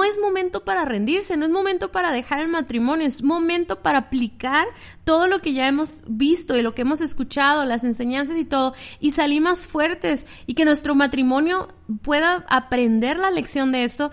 no es momento para rendirse, no es momento para dejar el matrimonio, es momento para aplicar todo lo que ya hemos visto y lo que hemos escuchado, las enseñanzas y todo, y salir más fuertes y que nuestro matrimonio pueda aprender la lección de esto.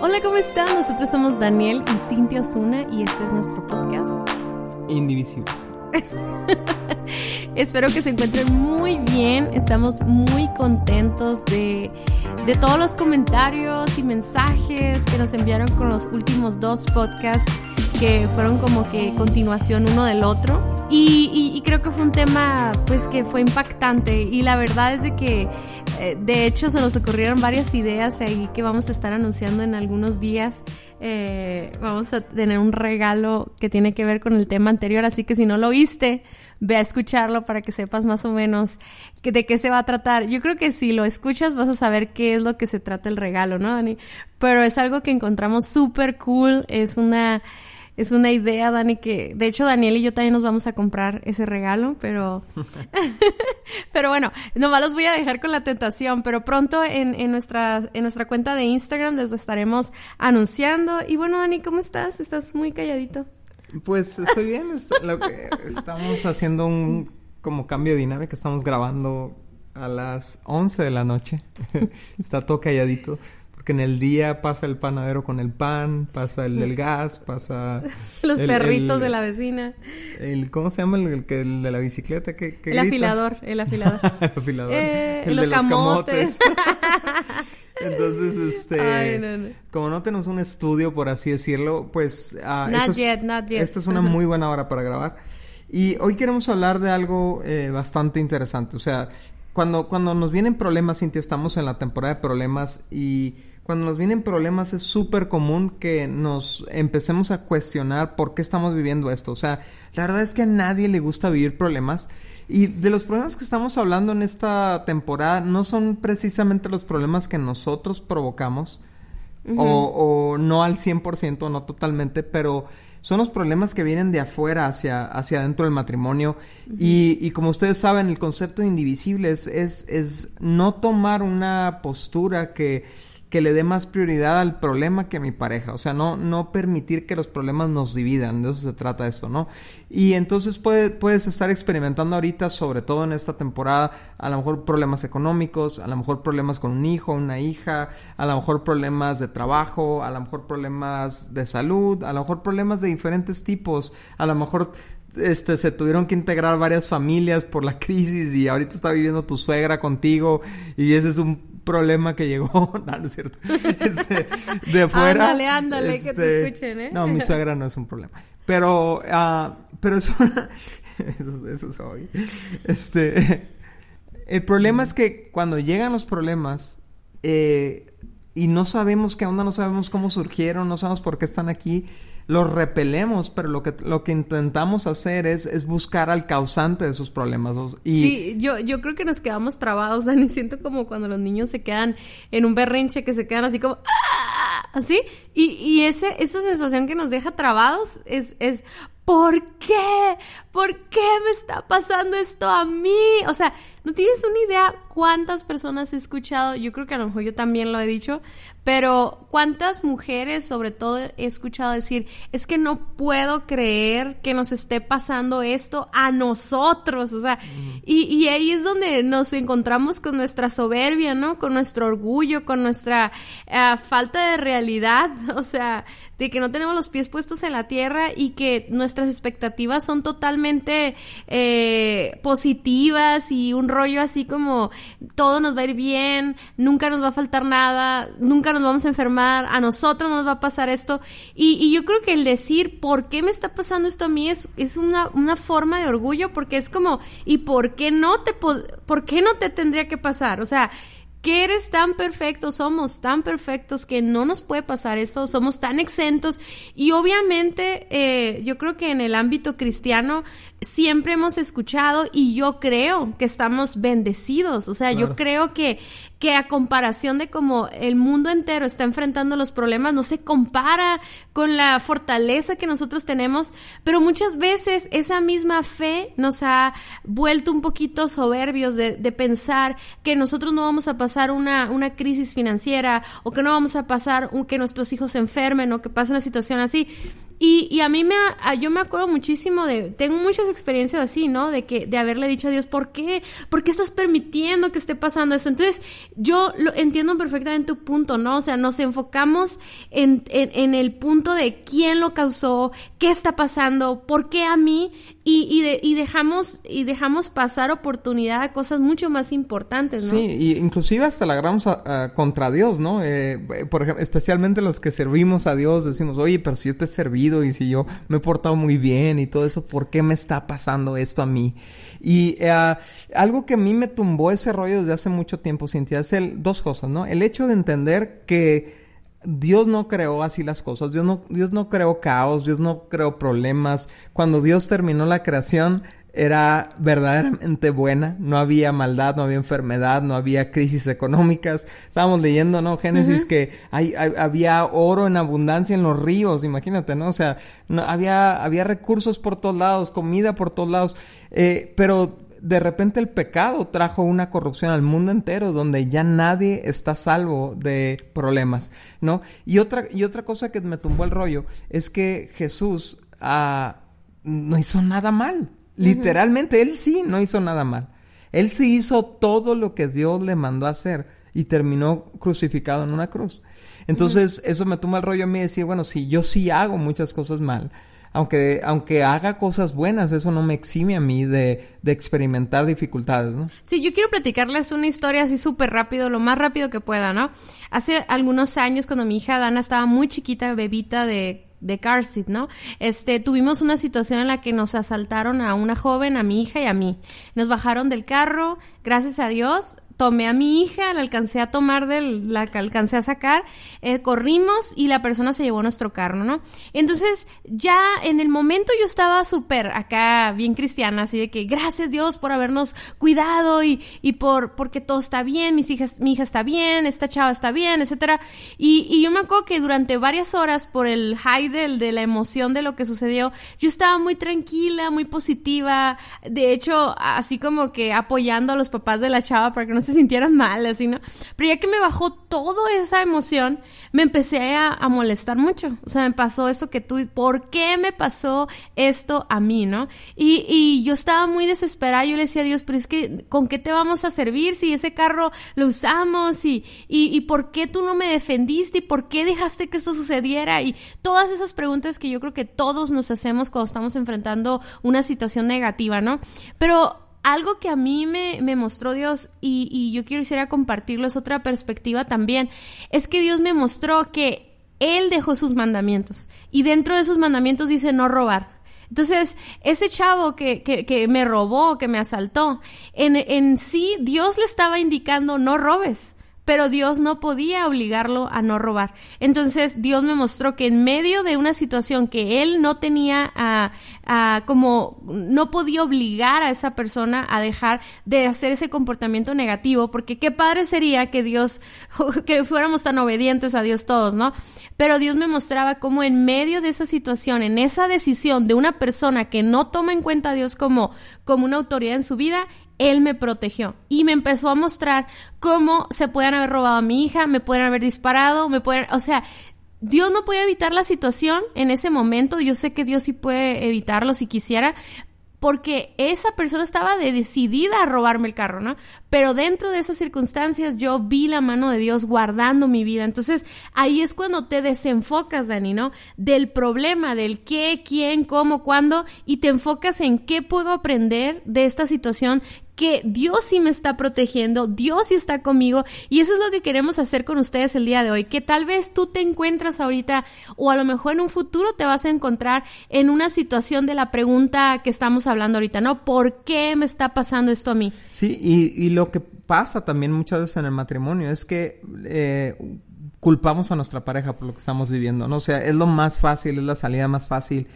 Hola, ¿cómo están? Nosotros somos Daniel y Cintia Osuna y este es nuestro podcast. Indivisibles. Espero que se encuentren muy bien. Estamos muy contentos de, de, todos los comentarios y mensajes que nos enviaron con los últimos dos podcasts que fueron como que continuación uno del otro. Y, creo que fue un tema pues que fue impactante y la verdad es de que eh, de hecho se nos ocurrieron varias ideas ahí que vamos a estar anunciando en algunos días. Eh, vamos a tener un regalo que tiene que ver con el tema anterior, así que si no lo oíste, ve a escucharlo para que sepas más o menos de qué se va a tratar. Yo creo que si lo escuchas vas a saber qué es lo que se trata el regalo, ¿no, Dani? Pero es algo que encontramos súper cool, es una es una idea, Dani, que de hecho Daniel y yo también nos vamos a comprar ese regalo, pero pero bueno, nomás los voy a dejar con la tentación, pero pronto en, en, nuestra, en nuestra cuenta de Instagram les estaremos anunciando. Y bueno, Dani, ¿cómo estás? Estás muy calladito. Pues estoy bien, lo que estamos haciendo un como cambio de dinámica, estamos grabando a las 11 de la noche, está todo calladito que en el día pasa el panadero con el pan, pasa el del gas, pasa... Los perritos de la vecina. El, ¿Cómo se llama el, que, de la bicicleta? que el afilador, el afilador. el afilador. Eh, los, de los camotes. Entonces, este, como no tenemos un estudio, por así decirlo, pues... Uh, not yet, not yet. Esta es una muy buena hora para grabar. Y hoy queremos hablar de algo eh, bastante interesante. O sea, cuando, cuando nos vienen problemas, Cintia, estamos en la temporada de problemas y cuando nos vienen problemas es súper común que nos empecemos a cuestionar por qué estamos viviendo esto. O sea, la verdad es que a nadie le gusta vivir problemas. Y de los problemas que estamos hablando en esta temporada no son precisamente los problemas que nosotros provocamos, o, no al 100%, no totalmente, pero son los problemas que vienen de afuera hacia, hacia adentro del matrimonio. y, y, como ustedes saben, el concepto de indivisibles es, es no tomar una postura que que le dé más prioridad al problema que a mi pareja. O sea, no, no permitir que los problemas nos dividan. De eso se trata esto, ¿no? Y entonces puedes estar experimentando ahorita, sobre todo en esta temporada, a lo mejor problemas económicos, a lo mejor problemas con un hijo, una hija, a lo mejor problemas de trabajo, a lo mejor problemas de salud, a lo mejor problemas de diferentes tipos, a lo mejor este, se tuvieron que integrar varias familias por la crisis y ahorita está viviendo tu suegra contigo y ese es un problema que llegó, no, es cierto, este, de afuera. Ándale, ándale, que te este, escuchen, ¿eh? No, mi suegra no es un problema. Pero, uh, pero eso, eso, eso es hoy. Este, el problema es que cuando llegan los problemas, eh, y no sabemos qué onda, no sabemos cómo surgieron, no sabemos por qué están aquí, los repelemos, pero lo que, lo que intentamos hacer es, es buscar al causante de esos problemas. Y... Sí, yo, yo creo que nos quedamos trabados, Dani. Siento como cuando los niños se quedan en un berrinche, que se quedan así como... ¡Ah! Así. Y, y ese, esa sensación que nos deja trabados es, es ¿por qué? ¿Por qué me está pasando esto a mí? O sea, no tienes una idea cuántas personas he escuchado, yo creo que a lo mejor yo también lo he dicho, pero cuántas mujeres sobre todo he escuchado decir, es que no puedo creer que nos esté pasando esto a nosotros, o sea, y, ahí es donde nos encontramos con nuestra soberbia, ¿no? Con nuestro orgullo, con nuestra eh, falta de realidad, o sea, de que no tenemos los pies puestos en la tierra y que nuestras expectativas son totalmente eh, positivas y un rollo así como todo nos va a ir bien, nunca nos va a faltar nada, nunca nos vamos a enfermar, a nosotros nos va a pasar esto. Y, yo creo que el decir por qué me está pasando esto a mí es, una forma de orgullo porque es como, ¿y por qué no te, por qué no te tendría que pasar? O sea, que eres tan perfecto, somos tan perfectos que no nos puede pasar esto, somos tan exentos y obviamente eh, yo creo que en el ámbito cristiano siempre hemos escuchado y yo creo que estamos bendecidos, o sea, yo creo que, que a comparación de cómo el mundo entero está enfrentando los problemas, no se compara con la fortaleza que nosotros tenemos, pero muchas veces esa misma fe nos ha vuelto un poquito soberbios de, de pensar que nosotros no vamos a pasar una, una, crisis financiera o que no vamos a pasar un, que nuestros hijos se enfermen o que pase una situación así. Y, y, a mí me, yo me acuerdo muchísimo de, tengo muchas experiencias así, ¿no? De que, de haberle dicho a Dios, ¿por qué? ¿Por qué estás permitiendo que esté pasando esto? Entonces, yo lo entiendo perfectamente tu punto, ¿no? O sea, nos enfocamos en, en, en el punto de quién lo causó, qué está pasando, por qué a mí, y, y, de, y, dejamos, y dejamos pasar oportunidad a cosas mucho más importantes, ¿no? Sí, y inclusive hasta la agarramos contra Dios, ¿no? Eh, por ejemplo, especialmente los que servimos a Dios, decimos, oye, pero si yo te he servido y si yo me he portado muy bien y todo eso, ¿por qué me está pasando esto a mí? Y eh, algo que a mí me tumbó ese rollo desde hace mucho tiempo, Cintia, es el, dos cosas, ¿no? El hecho de entender que Dios no creó así las cosas, Dios no, Dios no creó caos, Dios no creó problemas. Cuando Dios terminó la creación era verdaderamente buena, no había maldad, no había enfermedad, no había crisis económicas. Estábamos leyendo, ¿no? Génesis que hay, había oro en abundancia en los ríos, imagínate, ¿no? O sea, no, había, había recursos por todos lados, comida por todos lados, eh, pero de repente el pecado trajo una corrupción al mundo entero donde ya nadie está salvo de problemas, ¿no? Y otra, y otra cosa que me tumbó el rollo es que Jesús ah, no hizo nada mal. Literalmente, él sí no hizo nada mal. Él sí hizo todo lo que Dios le mandó a hacer y terminó crucificado en una cruz. Entonces, eso me tumba el rollo a mí decir, bueno, si yo sí hago muchas cosas mal, aunque, aunque haga cosas buenas, eso no me exime a mí de, de experimentar dificultades, ¿no? Sí, yo quiero platicarles una historia así súper rápido, lo más rápido que pueda, ¿no? Hace algunos años, cuando mi hija Dana estaba muy chiquita, bebita de de car seat, ¿no? Este, tuvimos una situación en la que nos asaltaron a una joven, a mi hija y a mí. Nos bajaron del carro, gracias a Dios, tomé a mi hija, la alcancé a tomar la alcancé a sacar, eh, corrimos y la persona se llevó nuestro carro, ¿no? Entonces, ya en el momento yo estaba súper acá, bien cristiana, así de que gracias Dios por habernos cuidado y, y por, porque todo está bien, mis hijas, mi hija está bien, esta chava está bien, etcétera. Y, y yo me acuerdo que durante varias horas, por el high del, de la emoción de lo que sucedió, yo estaba muy tranquila, muy positiva, de hecho, así como que apoyando a los papás de la chava para que no se sintieran mal, así, ¿no? Pero ya que me bajó toda esa emoción, me empecé a, molestar mucho. O sea, me pasó esto que tú, ¿por qué me pasó esto a mí, no? Y, y yo estaba muy desesperada, yo le decía a Dios, pero es que, ¿con qué te vamos a servir si ese carro lo usamos? Y, y, y por qué tú no me defendiste? ¿Y por qué dejaste que esto sucediera? Y todas esas preguntas que yo creo que todos nos hacemos cuando estamos enfrentando una situación negativa, ¿no? Pero algo que a mí me, me mostró Dios y, y, yo quisiera compartirlo, es otra perspectiva también, es que Dios me mostró que Él dejó sus mandamientos y dentro de esos mandamientos dice no robar. Entonces, ese chavo que, que, que me robó, que me asaltó, en, en sí Dios le estaba indicando no robes pero Dios no podía obligarlo a no robar. Entonces Dios me mostró que en medio de una situación que él no tenía a, como no podía obligar a esa persona a dejar de hacer ese comportamiento negativo, porque qué padre sería que Dios, que fuéramos tan obedientes a Dios todos, ¿no? Pero Dios me mostraba cómo en medio de esa situación, en esa decisión de una persona que no toma en cuenta a Dios como, como una autoridad en su vida, él me protegió y me empezó a mostrar cómo se pueden haber robado a mi hija, me pueden haber disparado, me pueden, o sea, Dios no puede evitar la situación en ese momento, yo sé que Dios sí puede evitarlo si quisiera, porque esa persona estaba decidida a robarme el carro, ¿no? Pero dentro de esas circunstancias yo vi la mano de Dios guardando mi vida. Entonces ahí es cuando te desenfocas, Dani, ¿no? Del problema, del qué, quién, cómo, cuándo, y te enfocas en qué puedo aprender de esta situación, que Dios sí me está protegiendo, Dios sí está conmigo y eso es lo que queremos hacer con ustedes el día de hoy, que tal vez tú te encuentras ahorita o a lo mejor en un futuro te vas a encontrar en una situación de la pregunta que estamos hablando ahorita, ¿no? ¿Por qué me está pasando esto a mí? Sí, y, lo que pasa también muchas veces en el matrimonio es que eh, culpamos a nuestra pareja por lo que estamos viviendo, ¿no? O sea, es lo más fácil, es la salida más fácil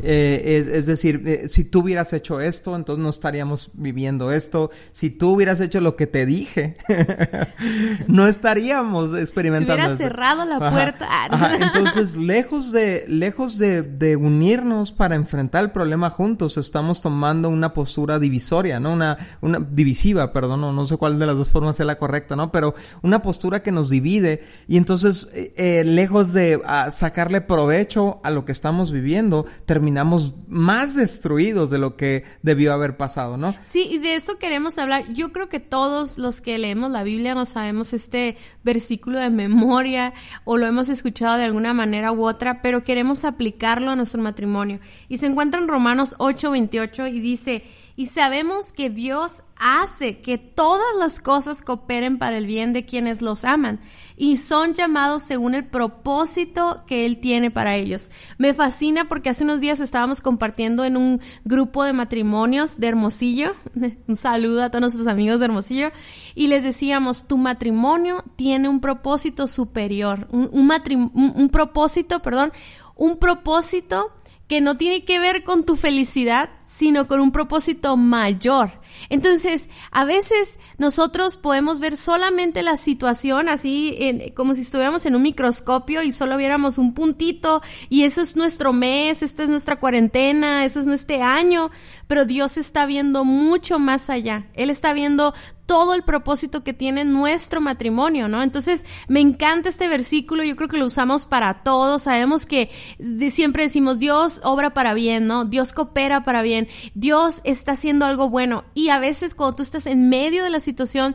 eh, es, decir, eh, si tú hubieras hecho esto, entonces no estaríamos viviendo esto. Si tú hubieras hecho lo que te dije, no estaríamos experimentando. Si hubiera cerrado la puerta. Ah, entonces, lejos de, lejos de, unirnos para enfrentar el problema juntos, estamos tomando una postura divisoria, ¿no? Una, una divisiva, perdón, no, sé cuál de las dos formas es la correcta, ¿no? Pero una postura que nos divide y entonces, eh, lejos de ah, sacarle provecho a lo que estamos viviendo, terminamos terminamos más destruidos de lo que debió haber pasado, ¿no? Sí, y de eso queremos hablar. Yo creo que todos los que leemos la Biblia no sabemos este versículo de memoria o lo hemos escuchado de alguna manera u otra, pero queremos aplicarlo a nuestro matrimonio. Y se encuentra en Romanos 8:28 y dice, y sabemos que Dios hace que todas las cosas cooperen para el bien de quienes los aman y son llamados según el propósito que Él tiene para ellos. Me fascina porque hace unos días estábamos compartiendo en un grupo de matrimonios de Hermosillo, un saludo a todos nuestros amigos de Hermosillo, y les decíamos, tu matrimonio tiene un propósito superior, un, un propósito, perdón, un propósito que no tiene que ver con tu felicidad, sino con un propósito mayor. Entonces, a veces nosotros podemos ver solamente la situación así como si estuviéramos en un microscopio y solo viéramos un puntito y eso es nuestro mes, esta es nuestra cuarentena, eso es nuestro año, pero Dios está viendo mucho más allá. Él está viendo todo el propósito que tiene nuestro matrimonio, ¿no? Entonces, me encanta este versículo, yo creo que lo usamos para todos, sabemos que siempre decimos, Dios obra para bien, ¿no? Dios coopera para bien, Dios está haciendo algo bueno y a veces cuando tú estás en medio de la situación,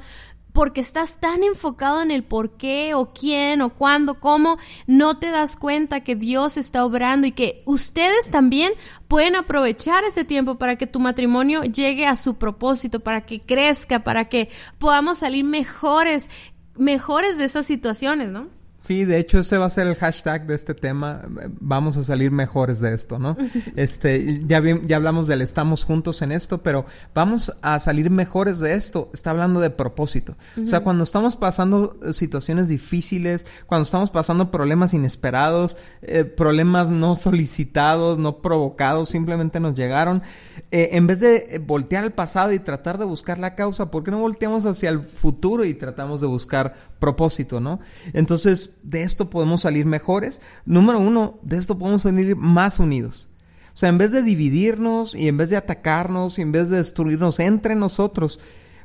porque estás tan enfocado en el por qué o quién o cuándo, cómo, no te das cuenta que Dios está obrando y que ustedes también pueden aprovechar ese tiempo para que tu matrimonio llegue a su propósito, para que crezca, para que podamos salir mejores, mejores de esas situaciones, ¿no? Sí, de hecho ese va a ser el hashtag de este tema. Vamos a salir mejores de esto, ¿no? Este, ya, ya hablamos del estamos juntos en esto, pero vamos a salir mejores de esto. Está hablando de propósito. O sea, cuando estamos pasando situaciones difíciles, cuando estamos pasando problemas inesperados, eh, problemas no solicitados, no provocados, simplemente nos llegaron. Eh, en vez de voltear al pasado y tratar de buscar la causa, ¿por qué no volteamos hacia el futuro y tratamos de buscar propósito, ¿no? Entonces, de esto podemos salir mejores. Número uno, de esto podemos salir más unidos. O sea, en vez de dividirnos y en vez de atacarnos y en vez de destruirnos entre nosotros,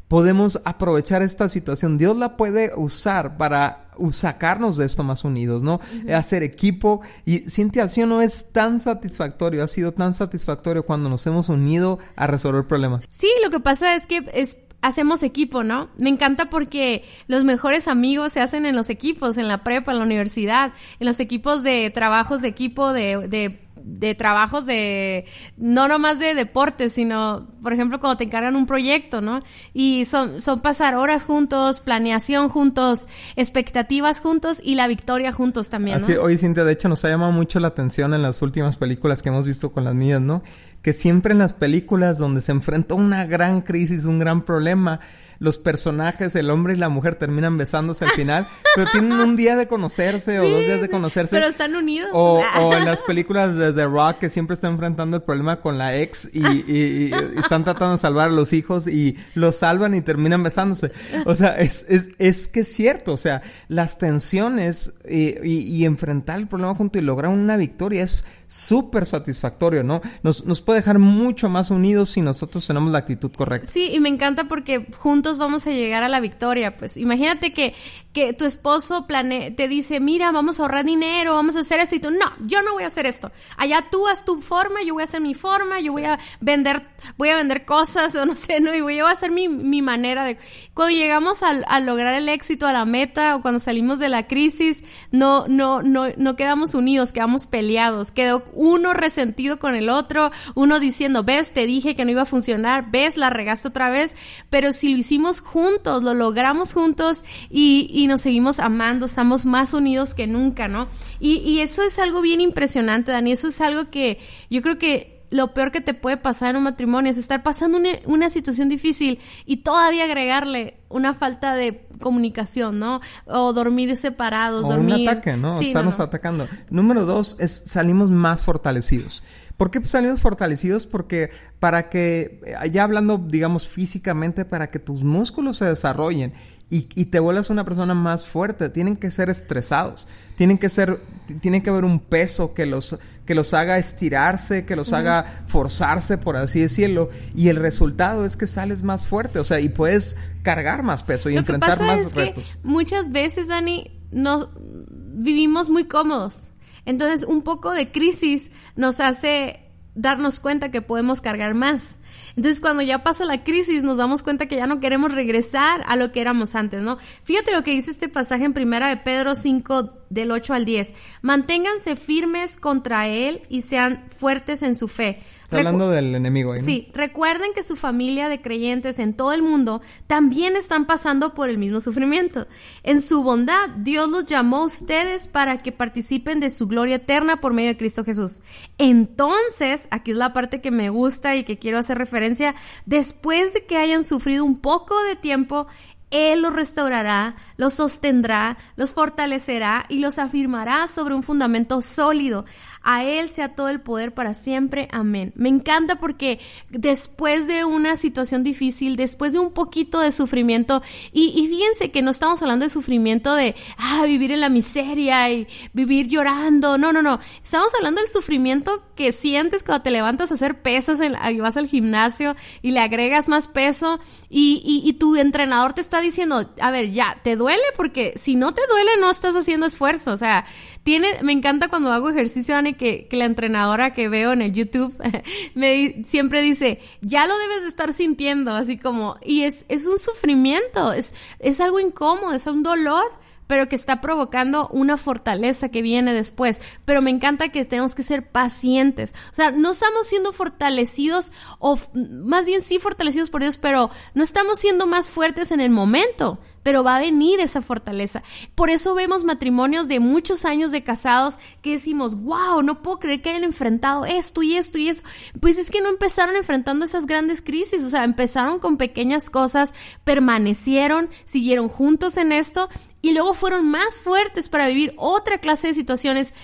podemos aprovechar esta situación. Dios la puede usar para sacarnos de esto más unidos, ¿no? Hacer equipo. Y Cintia, ¿sí no es tan satisfactorio? Ha sido tan satisfactorio cuando nos hemos unido a resolver problemas. Sí, lo que pasa es que es hacemos equipo, ¿no? Me encanta porque los mejores amigos se hacen en los equipos, en la prepa, en la universidad, en los equipos de trabajos de equipo, de, de trabajos de, no nomás de deportes, sino, por ejemplo, cuando te encargan un proyecto, ¿no? Y son, son pasar horas juntos, planeación juntos, expectativas juntos y la victoria juntos también, ¿no? Así, oye, Cintia, de hecho nos ha llamado mucho la atención en las últimas películas que hemos visto con las niñas, ¿no? Que siempre en las películas donde se enfrenta una gran crisis, un gran problema, los personajes, el hombre y la mujer, terminan besándose al final, pero tienen un día de conocerse o dos días de conocerse. Pero están unidos. O, en las películas de The Rock que siempre está enfrentando el problema con la ex y, están tratando de salvar a los hijos y los salvan y terminan besándose. O sea, es, es, es que es cierto, o sea, las tensiones y, enfrentar el problema junto y lograr una victoria es súper satisfactorio, ¿no? Nos, nos puede dejar mucho más unidos si nosotros tenemos la actitud correcta. Sí, y me encanta porque juntos vamos a llegar a la victoria. Pues imagínate que, que tu esposo plane te dice, mira, vamos a ahorrar dinero, vamos a hacer esto y tú, no, yo no voy a hacer esto. Allá tú haz tu forma, yo voy a hacer mi forma, yo voy a vender, voy a vender cosas o no sé, no, y voy a hacer mi, mi manera de... Cuando llegamos a, a, lograr el éxito, a la meta o cuando salimos de la crisis, no, no, no, no quedamos unidos, quedamos peleados, quedó uno resentido con el otro, uno diciendo, ves, te dije que no iba a funcionar, ves, la regaste otra vez, pero si lo hicimos juntos, lo logramos juntos y, y nos seguimos amando, estamos más unidos que nunca, ¿no? Y, y eso es algo bien impresionante, Dani, eso es algo que yo creo que lo peor que te puede pasar en un matrimonio es estar pasando una, una, situación difícil y todavía agregarle una falta de comunicación, ¿no? O dormir separados, o dormir. Un ataque, ¿no? Sí, Estarnos no, no. atacando. Número dos es salimos más fortalecidos. ¿Por qué salimos fortalecidos? Porque para que, ya hablando, digamos, físicamente, para que tus músculos se desarrollen y, y, te vuelvas una persona más fuerte, tienen que ser estresados, tienen que ser, tiene que haber un peso que los, que los haga estirarse, que los uh -huh. haga forzarse, por así decirlo, y el resultado es que sales más fuerte, o sea, y puedes cargar más peso y Lo enfrentar que pasa más es retos. Que muchas veces, Dani, no vivimos muy cómodos. Entonces, un poco de crisis nos hace darnos cuenta que podemos cargar más. Entonces, cuando ya pasa la crisis, nos damos cuenta que ya no queremos regresar a lo que éramos antes, ¿no? Fíjate lo que dice este pasaje en primera de Pedro 5, del 8 al 10. Manténganse firmes contra él y sean fuertes en su fe. Está hablando del enemigo ahí, ¿no? Sí, recuerden que su familia de creyentes en todo el mundo también están pasando por el mismo sufrimiento. En su bondad, Dios los llamó a ustedes para que participen de su gloria eterna por medio de Cristo Jesús. Entonces, aquí es la parte que me gusta y que quiero hacer referencia, después de que hayan sufrido un poco de tiempo, él los restaurará, los sostendrá, los fortalecerá y los afirmará sobre un fundamento sólido. A Él sea todo el poder para siempre. Amén. Me encanta porque después de una situación difícil, después de un poquito de sufrimiento, y, y fíjense que no estamos hablando de sufrimiento de ah, vivir en la miseria y vivir llorando. No, no, no. Estamos hablando del sufrimiento que sientes cuando te levantas a hacer pesas en, y vas al gimnasio y le agregas más peso y, y, y tu entrenador te está diciendo, a ver, ya, ¿te duele? Porque si no te duele, no estás haciendo esfuerzo. O sea, tiene, me encanta cuando hago ejercicio, Dani, que, la entrenadora que veo en el YouTube me siempre dice, ya lo debes de estar sintiendo, así como, y es, es un sufrimiento, es, es algo incómodo, es un dolor pero que está provocando una fortaleza que viene después. Pero me encanta que tenemos que ser pacientes. O sea, no estamos siendo fortalecidos, o más bien sí fortalecidos por Dios, pero no estamos siendo más fuertes en el momento. Pero va a venir esa fortaleza. Por eso vemos matrimonios de muchos años de casados que decimos, wow, no puedo creer que hayan enfrentado esto y esto y eso. Pues es que no empezaron enfrentando esas grandes crisis, o sea, empezaron con pequeñas cosas, permanecieron, siguieron juntos en esto y luego fueron más fuertes para vivir otra clase de situaciones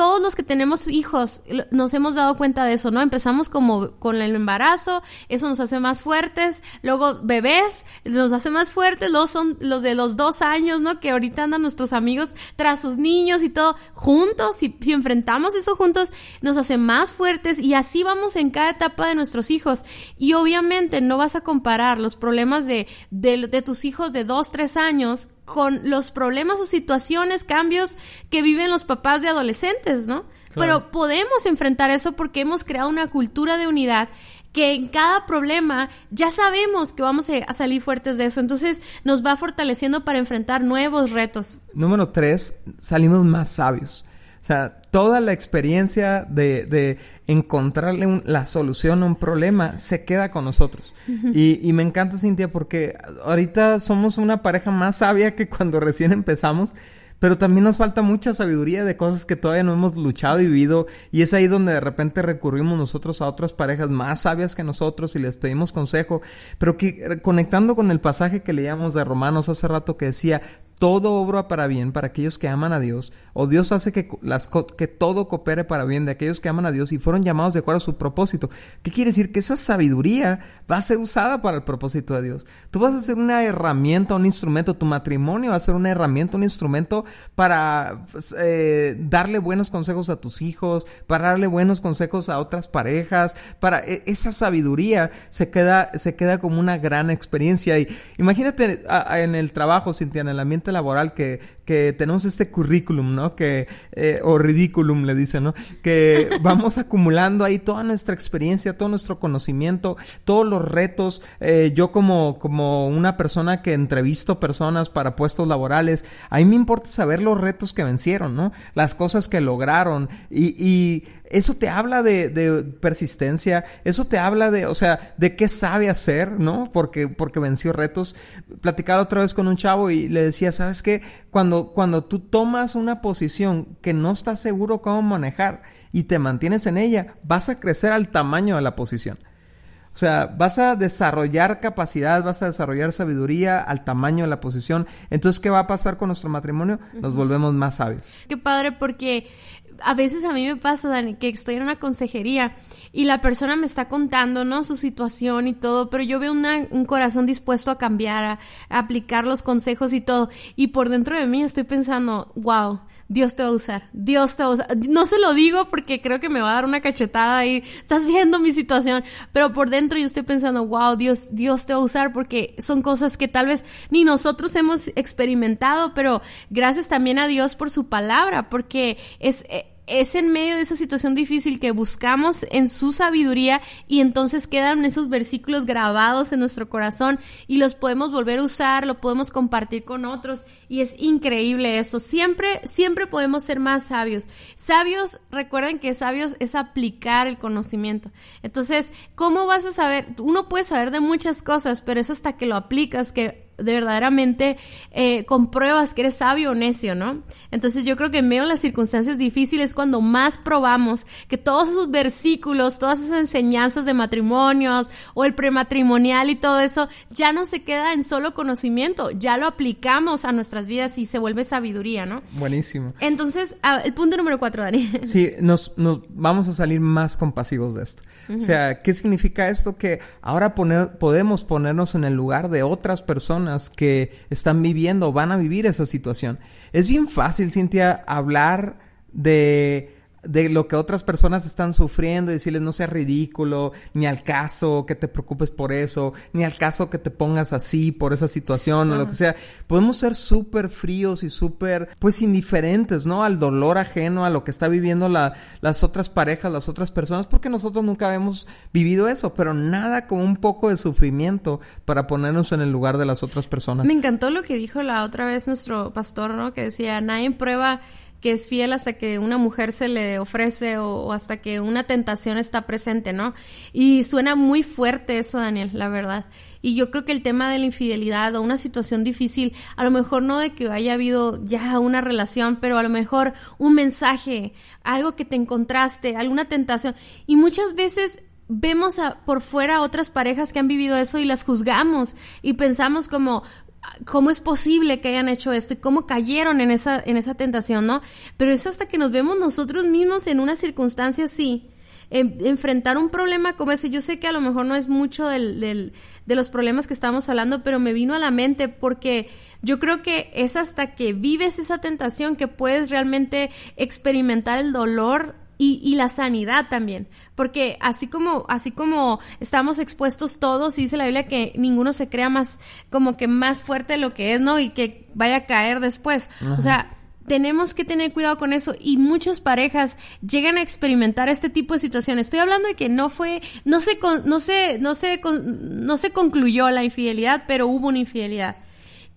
todos los que tenemos hijos nos hemos dado cuenta de eso, ¿no? Empezamos como con el embarazo, eso nos hace más fuertes, luego bebés nos hace más fuertes, luego son los de los dos años, ¿no? Que ahorita andan nuestros amigos tras sus niños y todo, juntos, y si enfrentamos eso juntos, nos hace más fuertes y así vamos en cada etapa de nuestros hijos. Y obviamente no vas a comparar los problemas de, de tus hijos de dos, tres años con los problemas o situaciones, cambios que viven los papás de adolescentes, ¿no? Claro. Pero podemos enfrentar eso porque hemos creado una cultura de unidad que en cada problema ya sabemos que vamos a salir fuertes de eso. Entonces nos va fortaleciendo para enfrentar nuevos retos. Número tres, salimos más sabios. O sea, toda la experiencia de, de encontrarle un, la solución a un problema se queda con nosotros. Y, y, me encanta, Cintia, porque ahorita somos una pareja más sabia que cuando recién empezamos, pero también nos falta mucha sabiduría de cosas que todavía no hemos luchado y vivido. Y es ahí donde de repente recurrimos nosotros a otras parejas más sabias que nosotros y les pedimos consejo. Pero que conectando con el pasaje que leíamos de Romanos hace rato que decía, todo obra para bien para aquellos que aman a Dios, o Dios hace que, las, que todo coopere para bien de aquellos que aman a Dios y fueron llamados de acuerdo a su propósito. ¿Qué quiere decir? Que esa sabiduría va a ser usada para el propósito de Dios. Tú vas a ser una herramienta, un instrumento, tu matrimonio va a ser una herramienta, un instrumento para pues, eh, darle buenos consejos a tus hijos, para darle buenos consejos a otras parejas, para e, esa sabiduría se queda, se queda como una gran experiencia. Y imagínate en el trabajo, Cintia, en el ambiente laboral que, que tenemos este currículum, ¿no? Que, eh, o ridículum le dicen, ¿no? Que vamos acumulando ahí toda nuestra experiencia, todo nuestro conocimiento, todos los retos. Eh, yo como, como una persona que entrevisto personas para puestos laborales, a mí me importa saber los retos que vencieron, ¿no? Las cosas que lograron y, y eso te habla de, de, persistencia, eso te habla de, o sea, de qué sabe hacer, ¿no? Porque, porque venció retos. Platicaba otra vez con un chavo y le decía, ¿sabes qué? Cuando, cuando tú tomas una posición que no estás seguro cómo manejar y te mantienes en ella, vas a crecer al tamaño de la posición. O sea, vas a desarrollar capacidad, vas a desarrollar sabiduría al tamaño de la posición. Entonces, ¿qué va a pasar con nuestro matrimonio? Nos volvemos más sabios. Qué padre porque a veces a mí me pasa, Dani, que estoy en una consejería y la persona me está contando, ¿no? Su situación y todo, pero yo veo un corazón dispuesto a cambiar, a, aplicar los consejos y todo. Y por dentro de mí estoy pensando, wow, Dios te va a usar, Dios te va a usar. No se lo digo porque creo que me va a dar una cachetada y estás viendo mi situación, pero por dentro yo estoy pensando, wow, Dios, Dios te va a usar porque son cosas que tal vez ni nosotros hemos experimentado, pero gracias también a Dios por su palabra, porque es eh, es en medio de esa situación difícil que buscamos en su sabiduría y entonces quedan esos versículos grabados en nuestro corazón y los podemos volver a usar, lo podemos compartir con otros y es increíble eso. Siempre, siempre podemos ser más sabios. Sabios, recuerden que sabios es aplicar el conocimiento. Entonces, ¿cómo vas a saber? Uno puede saber de muchas cosas, pero es hasta que lo aplicas que de verdaderamente eh, compruebas que eres sabio o necio, ¿no? Entonces yo creo que en medio de las circunstancias difíciles cuando más probamos que todos esos versículos, todas esas enseñanzas de matrimonios o el prematrimonial y todo eso ya no se queda en solo conocimiento, ya lo aplicamos a nuestras vidas y se vuelve sabiduría, ¿no? Buenísimo. Entonces, el punto número cuatro, Dani. Sí, nos, nos vamos a salir más compasivos de esto. O sea, ¿qué significa esto? Que ahora podemos ponernos en el lugar de otras personas que están viviendo, van a vivir esa situación. Es bien fácil, Cintia, hablar de de lo que otras personas están sufriendo y decirles no sea ridículo, ni al caso que te preocupes por eso, ni al caso que te pongas así por esa situación o lo que sea. Podemos ser súper fríos y súper, pues, indiferentes, ¿no? Al dolor ajeno, a lo que está viviendo la, las otras parejas, las otras personas, porque nosotros nunca hemos vivido eso, pero nada como un poco de sufrimiento para ponernos en el lugar de las otras personas. Me encantó lo que dijo la otra vez nuestro pastor, ¿no? Que decía, nadie prueba que es fiel hasta que una mujer se le ofrece o, hasta que una tentación está presente, ¿no? Y suena muy fuerte eso, Daniel, la verdad. Y yo creo que el tema de la infidelidad o una situación difícil, a lo mejor no de que haya habido ya una relación, pero a lo mejor un mensaje, algo que te encontraste, alguna tentación. Y muchas veces vemos por fuera otras parejas que han vivido eso y las juzgamos y pensamos como, cómo es posible que hayan hecho esto y cómo cayeron en esa, en esa tentación, ¿no? Pero es hasta que nos vemos nosotros mismos en una circunstancia así. enfrentar un problema como ese, yo sé que a lo mejor no es mucho del, de los problemas que estamos hablando, pero me vino a la mente porque yo creo que es hasta que vives esa tentación que puedes realmente experimentar el dolor y, la sanidad también, porque así como, así como estamos expuestos todos, y dice la Biblia que ninguno se crea más, como que más fuerte de lo que es, ¿no? Y que vaya a caer después. O sea, tenemos que tener cuidado con eso y muchas parejas llegan a experimentar este tipo de situaciones. Estoy hablando de que no fue, no se, no se, no se, no se concluyó la infidelidad, pero hubo una infidelidad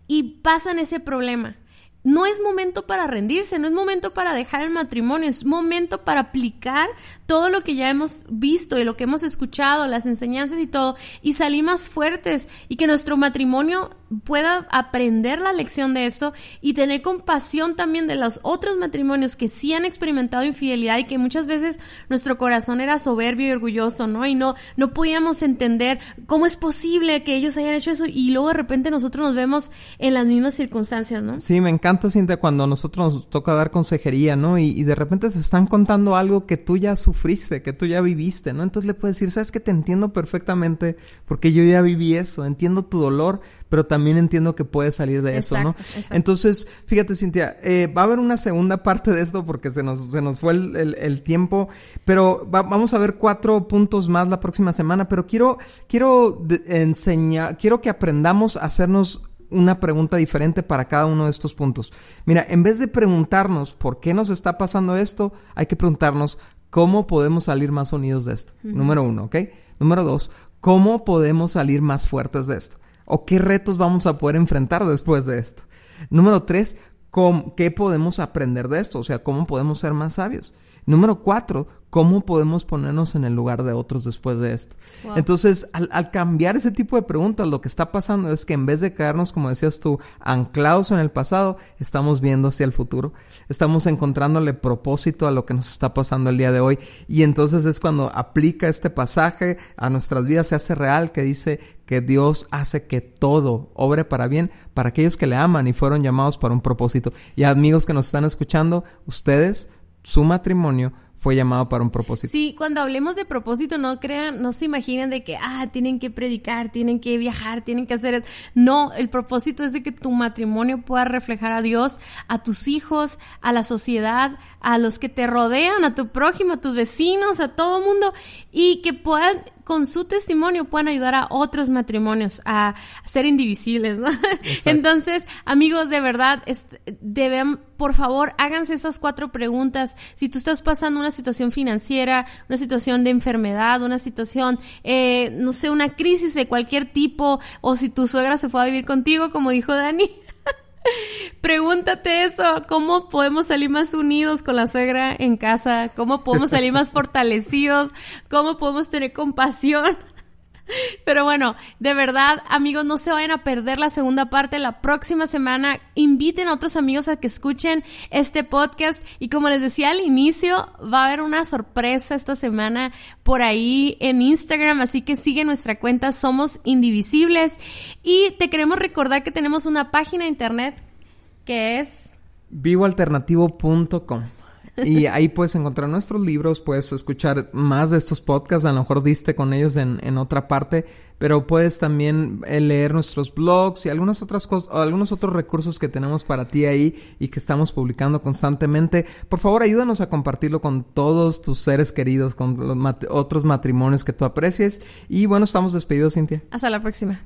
y pasan ese problema no es momento para rendirse, no es momento para dejar el matrimonio, es momento para aplicar todo lo que ya hemos visto y lo que hemos escuchado, las enseñanzas y todo, y salir más fuertes y que nuestro matrimonio pueda aprender la lección de eso y tener compasión también de los otros matrimonios que sí han experimentado infidelidad y que muchas veces nuestro corazón era soberbio y orgulloso, ¿no? Y no, no podíamos entender cómo es posible que ellos hayan hecho eso y luego de repente nosotros nos vemos en las mismas circunstancias, ¿no? Sí, me encanta, Cintia, cuando a nosotros nos toca dar consejería, ¿no? Y, de repente se están contando algo que tú ya sufriste, que tú ya viviste, ¿no? Entonces le puedes decir, sabes que te entiendo perfectamente porque yo ya viví eso, entiendo tu dolor, pero también entiendo que puede salir de eso, ¿no? Entonces, fíjate, Cintia, eh, va a haber una segunda parte de esto porque se nos, se nos fue el, tiempo, pero vamos a ver cuatro puntos más la próxima semana, pero quiero, quiero enseñar, quiero que aprendamos a hacernos una pregunta diferente para cada uno de estos puntos. Mira, en vez de preguntarnos por qué nos está pasando esto, hay que preguntarnos cómo podemos salir más unidos de esto. Número uno, ¿ok? Número dos, ¿cómo podemos salir más fuertes de esto? ¿O qué retos vamos a poder enfrentar después de esto? Número tres, ¿qué podemos aprender de esto? O sea, ¿cómo podemos ser más sabios? Número cuatro, ¿cómo podemos ponernos en el lugar de otros después de esto? Entonces, al, cambiar ese tipo de preguntas, lo que está pasando es que en vez de quedarnos, como decías tú, anclados en el pasado, estamos viendo hacia el futuro. Estamos encontrándole propósito a lo que nos está pasando el día de hoy. Y entonces es cuando aplica este pasaje a nuestras vidas, se hace real, que dice que Dios hace que todo obre para bien para aquellos que le aman y fueron llamados para un propósito. Y amigos que nos están escuchando, ustedes su matrimonio fue llamado para un propósito. Sí, cuando hablemos de propósito, no crean, no se imaginen de que, ah, tienen que predicar, tienen que viajar, tienen que hacer... No, el propósito es de que tu matrimonio pueda reflejar a Dios, a tus hijos, a la sociedad, a los que te rodean, a tu prójimo, a tus vecinos, a todo mundo, y que puedan con su testimonio puedan ayudar a otros matrimonios a, ser indivisibles, ¿no? Entonces, amigos, de verdad, deben, por favor, háganse esas cuatro preguntas. Si tú estás pasando una situación financiera, una situación de enfermedad, una situación, eh, no sé, una crisis de cualquier tipo, o si tu suegra se fue a vivir contigo, como dijo Dani, Pregúntate eso, ¿cómo podemos salir más unidos con la suegra en casa? ¿Cómo podemos salir más fortalecidos? ¿Cómo podemos tener compasión? Pero bueno, de verdad, amigos, no se vayan a perder la segunda parte la próxima semana. Inviten a otros amigos a que escuchen este podcast. Y como les decía al inicio, va a haber una sorpresa esta semana por ahí en Instagram. Así que sigue nuestra cuenta Somos Indivisibles. Y te queremos recordar que tenemos una página de internet que es vivoalternativo.com. Y ahí puedes encontrar nuestros libros, puedes escuchar más de estos podcasts, a lo mejor diste con ellos en, en otra parte, pero puedes también eh, leer nuestros blogs y algunas otras cosas, algunos otros recursos que tenemos para ti ahí y que estamos publicando constantemente. Por favor, ayúdanos a compartirlo con todos tus seres queridos, con los otros matrimonios que tú aprecies. Y bueno, estamos despedidos, Cintia. Hasta la próxima.